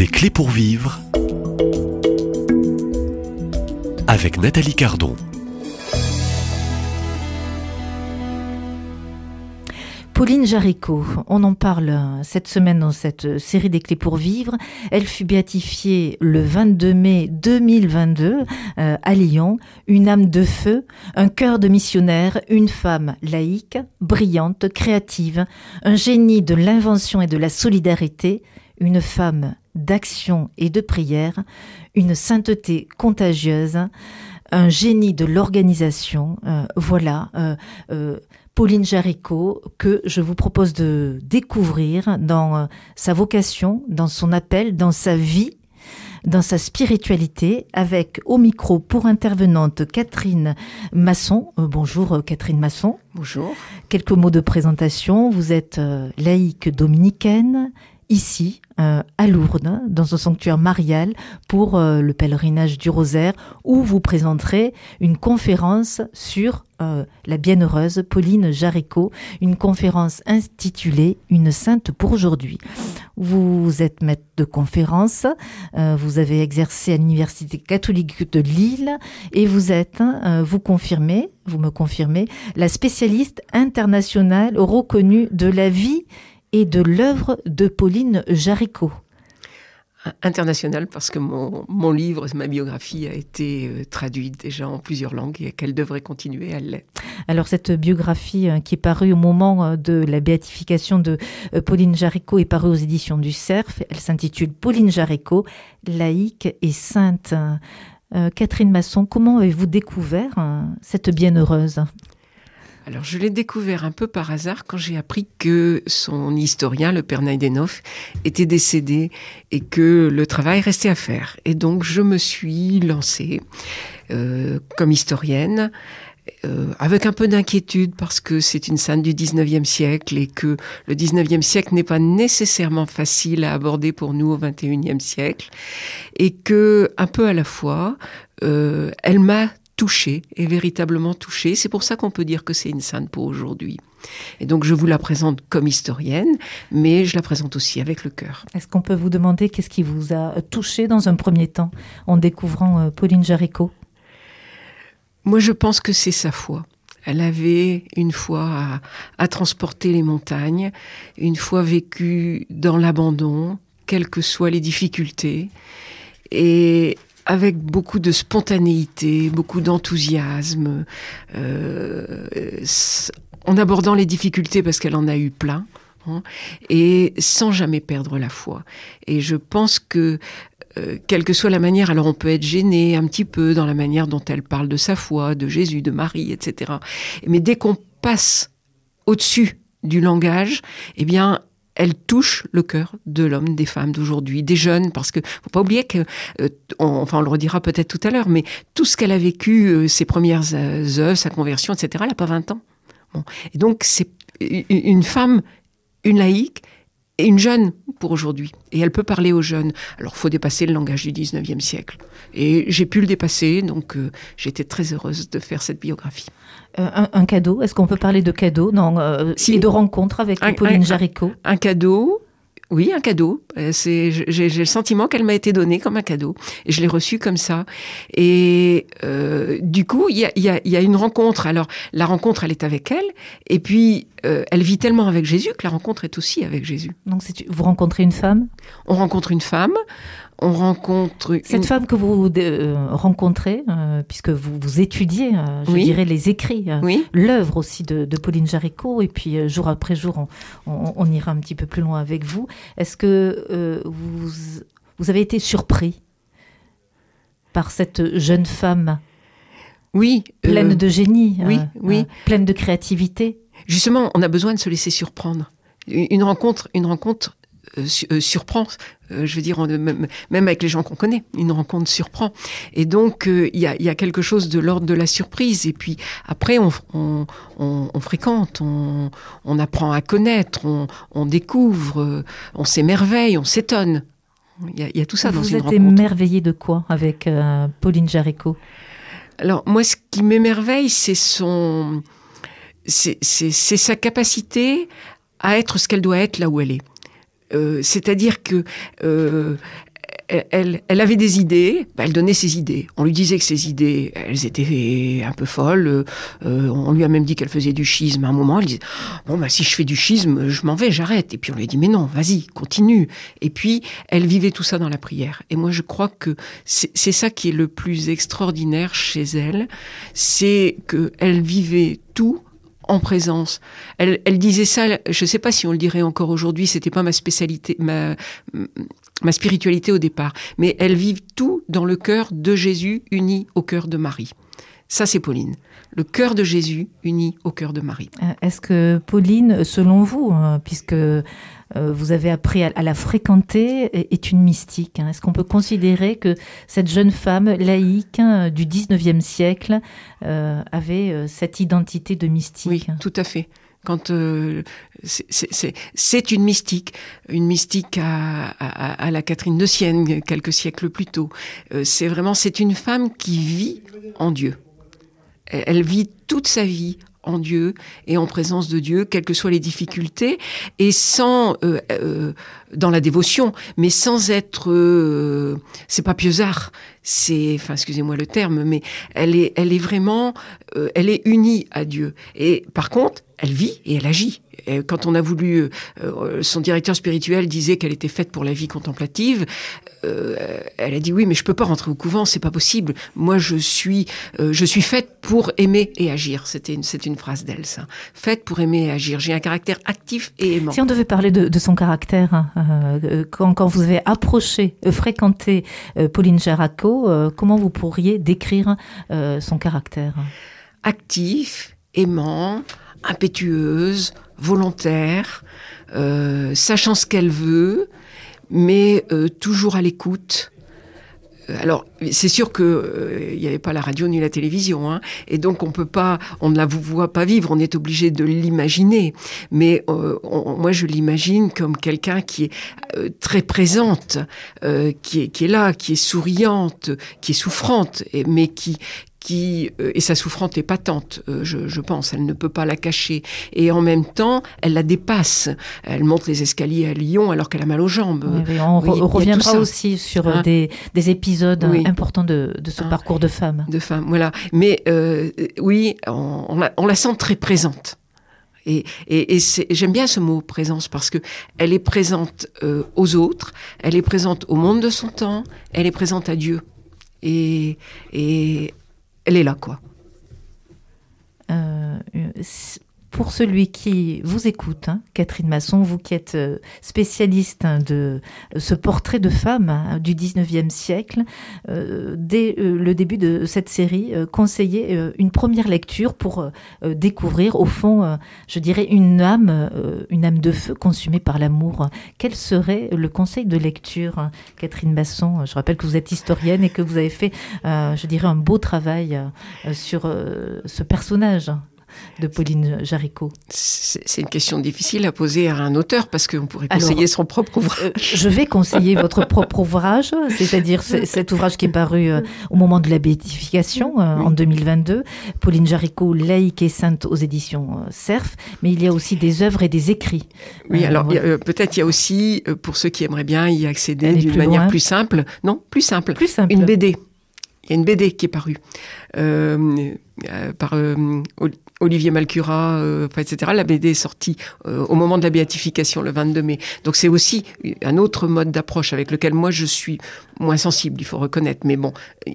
Des clés pour vivre avec Nathalie Cardon. Pauline Jaricot, on en parle cette semaine dans cette série des clés pour vivre. Elle fut béatifiée le 22 mai 2022 euh, à Lyon. Une âme de feu, un cœur de missionnaire, une femme laïque, brillante, créative, un génie de l'invention et de la solidarité, une femme d'action et de prière, une sainteté contagieuse, un génie de l'organisation. Euh, voilà. Euh, euh, Pauline Jaricot, que je vous propose de découvrir dans sa vocation, dans son appel, dans sa vie, dans sa spiritualité, avec au micro pour intervenante Catherine Masson. Bonjour Catherine Masson. Bonjour. Quelques mots de présentation. Vous êtes laïque dominicaine, ici euh, à Lourdes, dans un sanctuaire marial pour euh, le pèlerinage du rosaire, où vous présenterez une conférence sur euh, la bienheureuse Pauline Jaricot, une conférence intitulée Une sainte pour aujourd'hui. Vous êtes maître de conférence, vous avez exercé à l'Université catholique de Lille et vous êtes, euh, vous confirmez, vous me confirmez, la spécialiste internationale reconnue de la vie et de l'œuvre de Pauline Jaricot. International parce que mon, mon livre, ma biographie a été euh, traduite déjà en plusieurs langues et qu'elle devrait continuer à l'être. Alors cette biographie euh, qui est parue au moment euh, de la béatification de euh, Pauline Jaricot est parue aux éditions du Cerf. Elle s'intitule Pauline Jaricot, laïque et sainte. Catherine Masson, comment avez-vous découvert cette bienheureuse? Alors je l'ai découvert un peu par hasard quand j'ai appris que son historien, le père Naidenov, était décédé et que le travail restait à faire. Et donc je me suis lancée euh, comme historienne. euh, avec un peu d'inquiétude parce que c'est une sainte du 19e siècle et que le 19e siècle n'est pas nécessairement facile à aborder pour nous au 21e siècle et que un peu à la fois euh, elle m'a touchée et véritablement touchée. C'est pour ça qu'on peut dire que c'est une sainte pour aujourd'hui. Et donc je vous la présente comme historienne, mais je la présente aussi avec le cœur. Est-ce qu'on peut vous demander qu'est-ce qui vous a touché dans un premier temps en découvrant euh, Pauline Jaricot Moi, je pense que c'est sa foi. Elle avait une foi à, à transporter les montagnes, une fois vécue dans l'abandon, quelles que soient les difficultés, et avec beaucoup de spontanéité, beaucoup d'enthousiasme, euh, en abordant les difficultés parce qu'elle en a eu plein, hein, et sans jamais perdre la foi. Et je pense que euh, quelle que soit la manière, alors on peut être gêné un petit peu dans la manière dont elle parle de sa foi, de Jésus, de Marie, etc. Mais dès qu'on passe au-dessus du langage, eh bien, elle touche le cœur de l'homme, des femmes d'aujourd'hui, des jeunes, parce que faut pas oublier que, euh, on- enfin, on le redira peut-être tout à l'heure, mais tout ce qu'elle a vécu, euh, ses premières euh, œuvres, sa conversion, etc., elle n'a pas 20 ans. Bon. Et donc, c'est une femme, une laïque, et une jeune pour aujourd'hui. Et elle peut parler aux jeunes. Alors, faut dépasser le langage du 19e siècle. Et j'ai pu le dépasser, donc euh, j'étais très heureuse de faire cette biographie. Euh, un, un cadeau? Est-ce qu'on peut parler de cadeau non, euh, Si. Et de rencontre avec Un- Pauline un- Jaricot Un cadeau, oui, un cadeau. Euh, C'est, j'ai, j'ai le sentiment qu'elle m'a été donnée comme un cadeau. Et je l'ai reçu comme ça. Et euh, du coup, il y a, y, a, y a une rencontre. Alors, la rencontre, elle est avec elle. Et puis, euh, elle vit tellement avec Jésus que la rencontre est aussi avec Jésus. Donc c'est- vous rencontrez une femme? On rencontre une femme. On rencontre une... Cette femme que vous euh, rencontrez, euh, puisque vous, vous étudiez, euh, je Oui. dirais, les écrits, Oui. l'œuvre aussi de, de Pauline Jaricot, et puis jour après jour, on, on- on ira un petit peu plus loin avec vous. Est-ce que vous, vous avez été surpris par cette jeune femme Oui. pleine de génie, oui, oui. pleine de créativité? Justement, on a besoin de se laisser surprendre. Une rencontre, une rencontre surprend. Euh, je veux dire, même, même avec les gens qu'on connaît, une rencontre surprend. Et donc, euh, il y, a, il y a quelque chose de l'ordre de la surprise. Et puis après, on, on, on- on fréquente, on, on apprend à connaître, on, on découvre, euh, on s'émerveille, on s'étonne. Il y, a, il y a tout ça dans Vous êtes émerveillé de quoi avec euh, Pauline Jaricot Alors moi, ce qui m'émerveille, c'est son, c'est sa capacité à être ce qu'elle doit être là où elle est. Euh, C'est-à-dire que euh, elle, elle, avait des idées, bah, elle donnait ses idées. On lui disait que ses idées, elles étaient un peu folles. Euh, on lui a même dit qu'elle faisait du schisme à un moment. Elle disait bon bah si je fais du schisme, je m'en vais, j'arrête. Et puis on lui a dit mais non, vas-y, continue. Et puis elle vivait tout ça dans la prière. Et moi je crois que c'est ça qui est le plus extraordinaire chez elle, c'est que elle vivait tout en présence. Elle, disait ça, je ne sais pas si on le dirait encore aujourd'hui, c'était pas ma spécialité, ma, ma spiritualité au départ, mais elle vit tout dans le cœur de Jésus uni au cœur de Marie. Ça, c'est Pauline. Le cœur de Jésus uni au cœur de Marie. Euh, est-ce que Pauline, selon vous, hein, puisque euh, vous avez appris à, la fréquenter, est une mystique hein? Est-ce qu'on peut considérer que cette jeune femme laïque hein, du 19e siècle euh, avait cette identité de mystique? Oui, tout à fait quand euh, c'est une mystique, une mystique à, à, la Catherine de Sienne quelques siècles plus tôt. Euh, c'est vraiment c'est une femme qui vit en Dieu. Elle vit toute sa vie en Dieu et en présence de Dieu, quelles que soient les difficultés, et sans euh, dans la dévotion, mais sans être, c'est pas pieusard, c'est, enfin, excusez-moi le terme, mais elle est, elle est vraiment, elle est unie à Dieu. Et par contre, elle vit et elle agit. Quand on a voulu, euh, euh, son directeur spirituel disait qu'elle était faite pour la vie contemplative. Euh, elle a dit oui, mais je peux pas rentrer au couvent, c'est pas possible. Moi, je suis, je suis faite pour aimer et agir. C'était une, c'est une phrase d'elle, ça. Faite pour aimer et agir. J'ai un caractère actif et aimant. Si on devait parler de, son caractère, hein, quand, quand, vous avez approché, fréquenté Pauline Jaracot, comment vous pourriez décrire son caractère? Actif, aimant, impétueuse, volontaire, euh, sachant ce qu'elle veut, mais euh, toujours à l'écoute. Euh, alors, c'est sûr que il n'y avait pas la radio ni la télévision, hein, et donc on ne la voit pas vivre, on est obligé de l'imaginer. Mais moi, je l'imagine comme quelqu'un qui est très présente, qui est qui est là, qui est souriante, qui est souffrante, mais qui qui euh, et sa souffrance est patente, euh, je, je, pense, elle ne peut pas la cacher. Et en même temps, elle la dépasse. Elle monte les escaliers à Lyon alors qu'elle a mal aux jambes. on, reviendra aussi sur euh, hein des, des, épisodes importants de, de ce hein parcours de femme. De femme, voilà. Mais euh, oui, on, on, la, on, la, sent très présente. Et, et, et j'aime bien ce mot présence parce que elle est présente euh, aux autres, elle est présente au monde de son temps, elle est présente à Dieu. Et, et elle est là, quoi. Euh, pour celui qui vous écoute, hein, Catherine Masson, vous qui êtes euh, spécialiste hein, de ce portrait de femme hein, du 19e siècle, euh, dès euh, le début de cette série, conseillez une première lecture pour découvrir, au fond, je dirais, une âme, une âme de feu consumée par l'amour. Quel serait le conseil de lecture, Catherine Masson? Je rappelle que vous êtes historienne et que vous avez fait, je dirais, un beau travail sur ce personnage de Pauline Jaricot. C'est une question difficile à poser à un auteur parce qu'on pourrait conseiller son propre ouvrage. Euh, je vais conseiller votre propre ouvrage, c'est-à-dire cet ouvrage qui est paru euh, au moment de la béatification euh, en 2022. Pauline Jaricot, laïque et sainte aux éditions Cerf, mais il y a aussi des œuvres et des écrits. Oui, alors peut-être il y a aussi, pour ceux qui aimeraient bien y accéder d'une manière plus simple, non, plus simple, plus simple, une BD. Il y a une BD qui est parue par euh, Olivier Malcura, euh, etc. La BD est sortie euh, au moment de la béatification, le 22 mai. Donc c'est aussi un autre mode d'approche avec lequel moi je suis moins sensible, il faut reconnaître. Mais bon,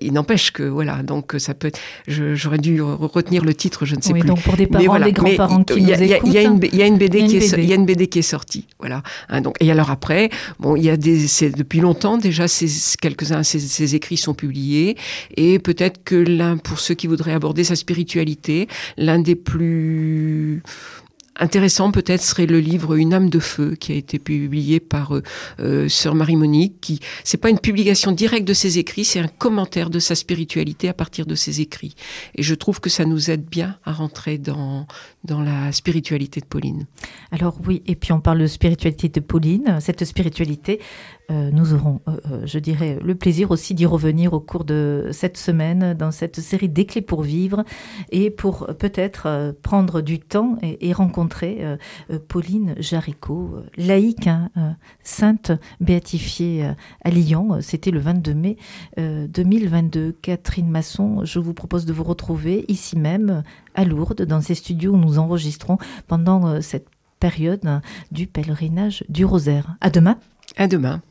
il n'empêche que voilà, donc ça peut. J'aurais dû retenir le titre, je ne sais oui, plus. Donc pour des parents, des grands-parents qui nous écoutent, il y a une BD qui est, il y a une BD qui est sortie, voilà. Hein, donc et alors après, bon, il y a des, depuis longtemps déjà, quelques-uns ces, ces écrits sont publiés et peut-être que l'un pour ceux qui voudraient aborder sa spiritualité. L'un des plus intéressants peut-être serait le livre Une âme de feu qui a été publié par euh, euh, sœur Marie-Monique qui c'est pas une publication directe de ses écrits, c'est un commentaire de sa spiritualité à partir de ses écrits. Et je trouve que ça nous aide bien à rentrer dans dans la spiritualité de Pauline. Alors oui, et puis on parle de spiritualité de Pauline, cette spiritualité nous aurons, je dirais, le plaisir aussi d'y revenir au cours de cette semaine dans cette série des clés pour vivre et pour peut-être prendre du temps et, rencontrer Pauline Jaricot, laïque, hein, sainte, béatifiée à Lyon. C'était le 22 mai 2022. Catherine Masson, je vous propose de vous retrouver ici même à Lourdes, dans ces studios où nous enregistrons pendant cette période du pèlerinage du rosaire. À demain. À demain.